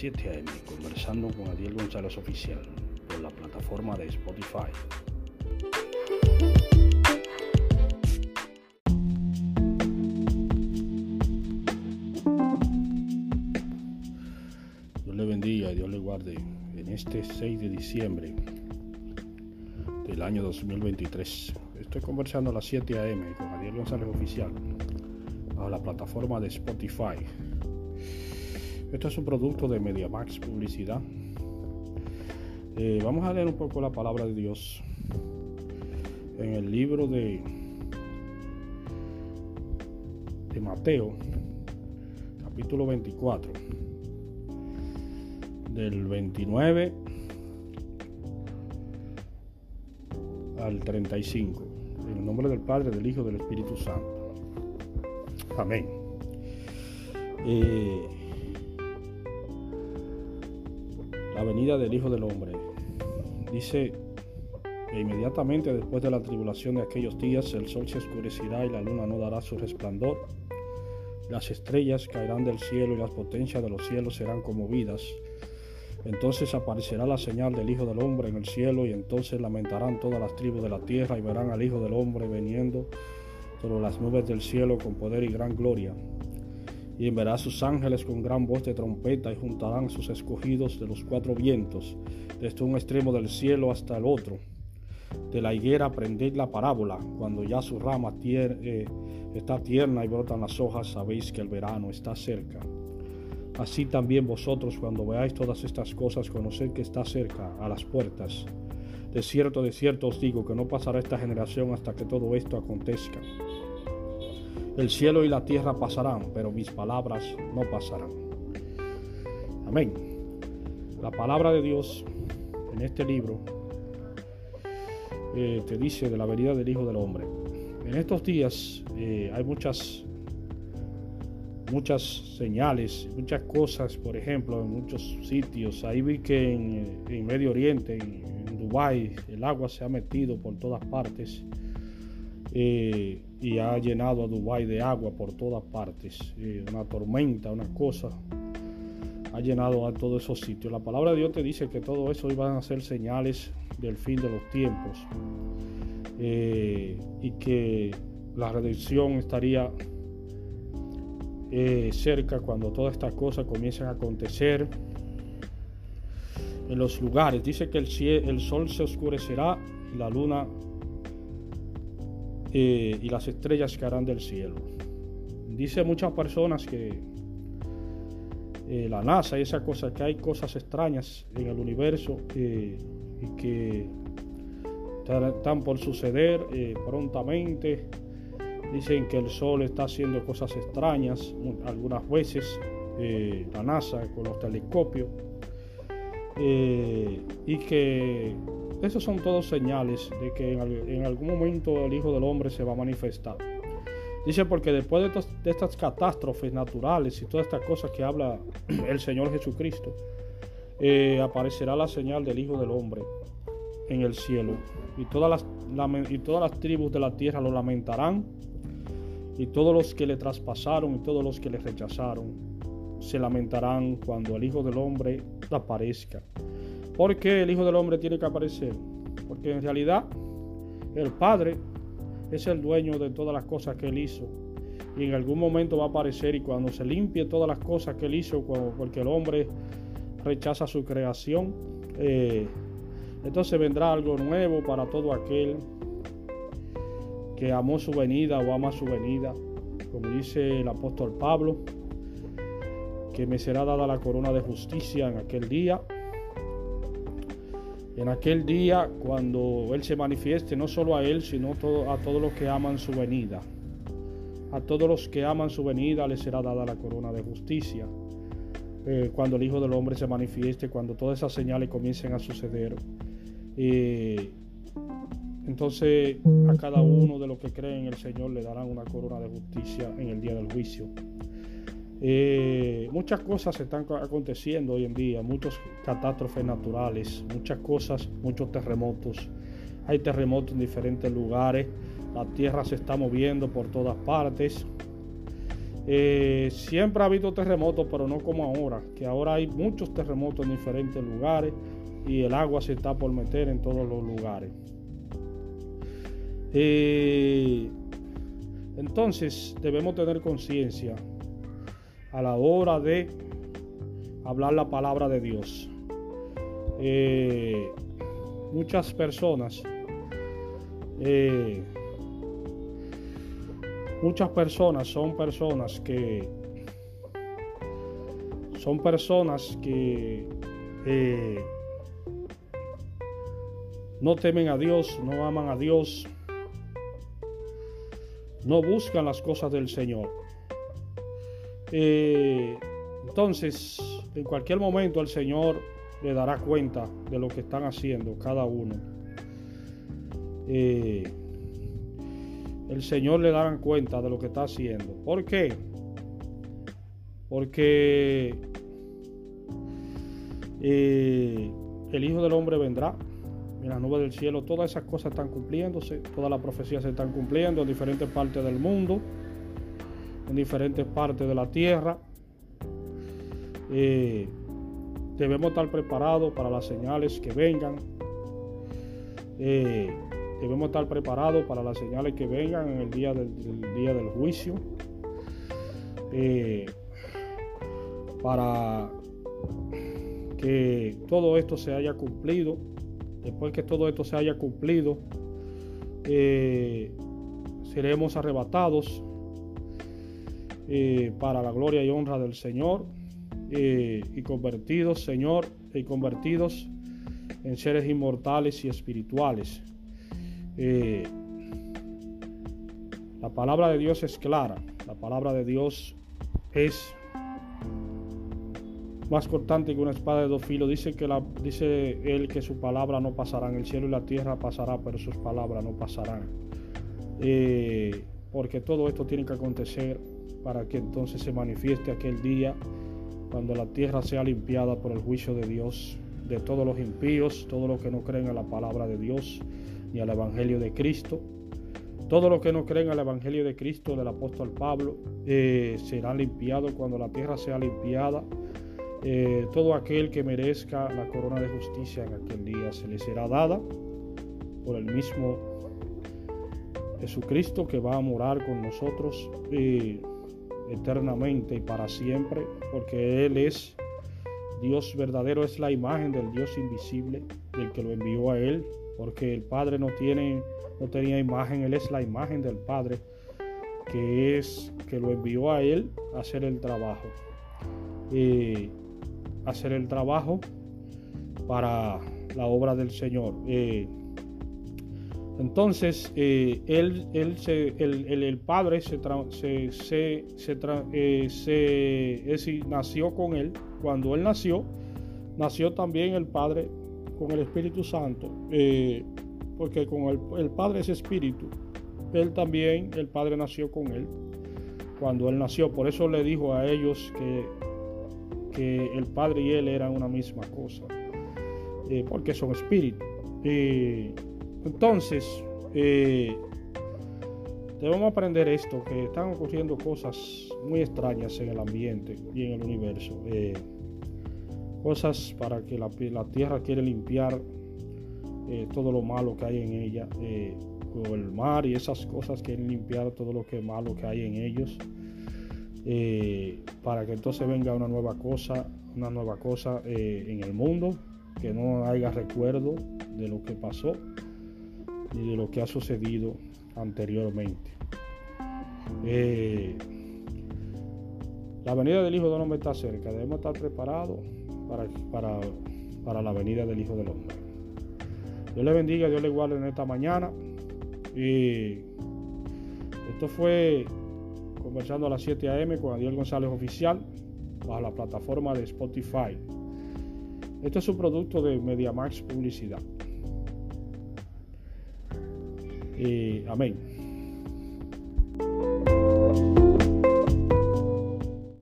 7 a.m. conversando con Adiel González Oficial por la plataforma de Spotify. Dios le bendiga y Dios le guarde en este 6 de diciembre del año 2023. Estoy conversando a las 7 a.m. con Adiel González Oficial a la plataforma de Spotify. Esto es un producto de MediaMax Publicidad. Eh, vamos a leer un poco la palabra de Dios en el libro de, de Mateo, capítulo 24, del 29 al 35, en el nombre del Padre, del Hijo del Espíritu Santo. Amén. Eh, la venida del Hijo del Hombre. Dice que inmediatamente después de la tribulación de aquellos días el sol se oscurecerá y la luna no dará su resplandor. Las estrellas caerán del cielo y las potencias de los cielos serán conmovidas. Entonces aparecerá la señal del Hijo del Hombre en el cielo y entonces lamentarán todas las tribus de la tierra y verán al Hijo del Hombre veniendo sobre las nubes del cielo con poder y gran gloria. Y enviará sus ángeles con gran voz de trompeta y juntarán sus escogidos de los cuatro vientos, desde un extremo del cielo hasta el otro. De la higuera aprended la parábola, cuando ya su rama eh, está tierna y brotan las hojas, sabéis que el verano está cerca. Así también vosotros cuando veáis todas estas cosas, conoced que está cerca, a las puertas. De cierto, de cierto os digo que no pasará esta generación hasta que todo esto acontezca. El cielo y la tierra pasarán, pero mis palabras no pasarán. Amén. La palabra de Dios en este libro eh, te dice de la venida del Hijo del Hombre. En estos días eh, hay muchas muchas señales, muchas cosas, por ejemplo, en muchos sitios. Ahí vi que en, Medio Oriente, en, en Dubái, el agua se ha metido por todas partes. Eh, y ha llenado a Dubái de agua por todas partes. Eh, una tormenta, una cosa, ha llenado a todos esos sitios. La palabra de Dios te dice que todo eso iban a ser señales del fin de los tiempos eh, y que la redención estaría cerca cuando todas estas cosas comiencen a acontecer en los lugares. Dice que el, el sol se oscurecerá y la luna eh, y las estrellas caerán del cielo. Dice muchas personas que eh, la NASA y esa cosa, que hay cosas extrañas en el universo eh, y que están por suceder prontamente. Dicen que el Sol está haciendo cosas extrañas algunas veces, la NASA con los telescopios, y que esos son todos señales de que en, algún momento el Hijo del Hombre se va a manifestar. Dice porque después de, estas catástrofes naturales y todas estas cosas que habla el Señor Jesucristo, eh, aparecerá la señal del Hijo del Hombre en el cielo. Y todas, las, y todas las tribus de la tierra lo lamentarán. Y todos los que le traspasaron y todos los que le rechazaron se lamentarán cuando el Hijo del Hombre aparezca. ¿Por qué el Hijo del Hombre tiene que aparecer? Porque en realidad el Padre es el dueño de todas las cosas que Él hizo. Y en algún momento va a aparecer y cuando se limpie todas las cosas que Él hizo, porque el hombre rechaza su creación, eh, entonces vendrá algo nuevo para todo aquel que amó su venida o ama su venida. Como dice el apóstol Pablo, que me será dada la corona de justicia en aquel día en aquel día cuando Él se manifieste, no solo a Él, sino a todos los que aman su venida. A todos los que aman su venida les será dada la corona de justicia. Eh, cuando el Hijo del Hombre se manifieste, cuando todas esas señales comiencen a suceder. Entonces a cada uno de los que creen en el Señor le darán una corona de justicia en el día del juicio. Eh, muchas cosas están aconteciendo hoy en día, muchas catástrofes naturales, muchas cosas, muchos terremotos. Hay terremotos en diferentes lugares, la tierra se está moviendo por todas partes. Eh, siempre ha habido terremotos, pero no como ahora, que ahora hay muchos terremotos en diferentes lugares y el agua se está por meter en todos los lugares. Eh, entonces debemos tener conciencia a la hora de hablar la palabra de Dios. Eh, muchas personas, eh, muchas personas son personas que son personas que eh, no temen a Dios, no aman a Dios, no buscan las cosas del Señor. Entonces, en cualquier momento el Señor le dará cuenta de lo que están haciendo cada uno. Eh, el Señor le dará cuenta de lo que está haciendo. ¿Por qué? Porque eh, el Hijo del Hombre vendrá en las nubes del cielo. Todas esas cosas están cumpliéndose, todas las profecías se están cumpliendo en diferentes partes del mundo, en diferentes partes de la tierra. Eh, debemos estar preparados para las señales que vengan. Eh, debemos estar preparados para las señales que vengan en el día del, día del juicio. Eh, para que todo esto se haya cumplido. Después que todo esto se haya cumplido, seremos arrebatados para la gloria y honra del Señor. Eh, y convertidos, Señor, y convertidos en seres inmortales y espirituales. Eh, la palabra de Dios es clara, la palabra de Dios es más cortante que una espada de dos filos. Dice que dice él que su palabra no pasarán, el cielo y la tierra pasará, pero sus palabras no pasarán. Eh, porque todo esto tiene que acontecer para que entonces se manifieste aquel día cuando la tierra sea limpiada por el juicio de Dios, de todos los impíos, todos los que no creen en la palabra de Dios ni al Evangelio de Cristo. Todos los que no creen al Evangelio de Cristo del apóstol Pablo eh, serán limpiados cuando la tierra sea limpiada. Eh, todo aquel que merezca la corona de justicia en aquel día se le será dada por el mismo Jesucristo que va a morar con nosotros. Eh, eternamente y para siempre, porque Él es Dios verdadero, es la imagen del Dios invisible, del que lo envió a Él, porque el Padre no, tiene, no tenía imagen, Él es la imagen del Padre, que es que lo envió a Él a hacer el trabajo. y hacer el trabajo para la obra del Señor. Eh, entonces, eh, él, el, padre se, eh, nació con él. Cuando él nació, nació también el padre con el Espíritu Santo, eh, porque con el, padre es espíritu. Él también, el padre nació con él cuando él nació. Por eso le dijo a ellos que, que el padre y él eran una misma cosa, porque son espíritus. Entonces, eh, debemos aprender esto, que están ocurriendo cosas muy extrañas en el ambiente y en el universo. Eh, cosas para que la, tierra quiere limpiar eh, todo lo malo que hay en ella, o el mar y esas cosas quieren limpiar todo lo que malo que hay en ellos, para que entonces venga una nueva cosa, una nueva cosa en el mundo, que no haya recuerdo de lo que pasó y de lo que ha sucedido anteriormente. Eh, la venida del Hijo del Hombre está cerca, debemos estar preparados para, para, para la venida del Hijo del Hombre. Dios le bendiga, Dios le guarde en esta mañana. Y esto fue conversando a las 7 a.m. con Adiel González Oficial bajo la plataforma de Spotify. Esto es un producto de MediaMax Publicidad. Y amén.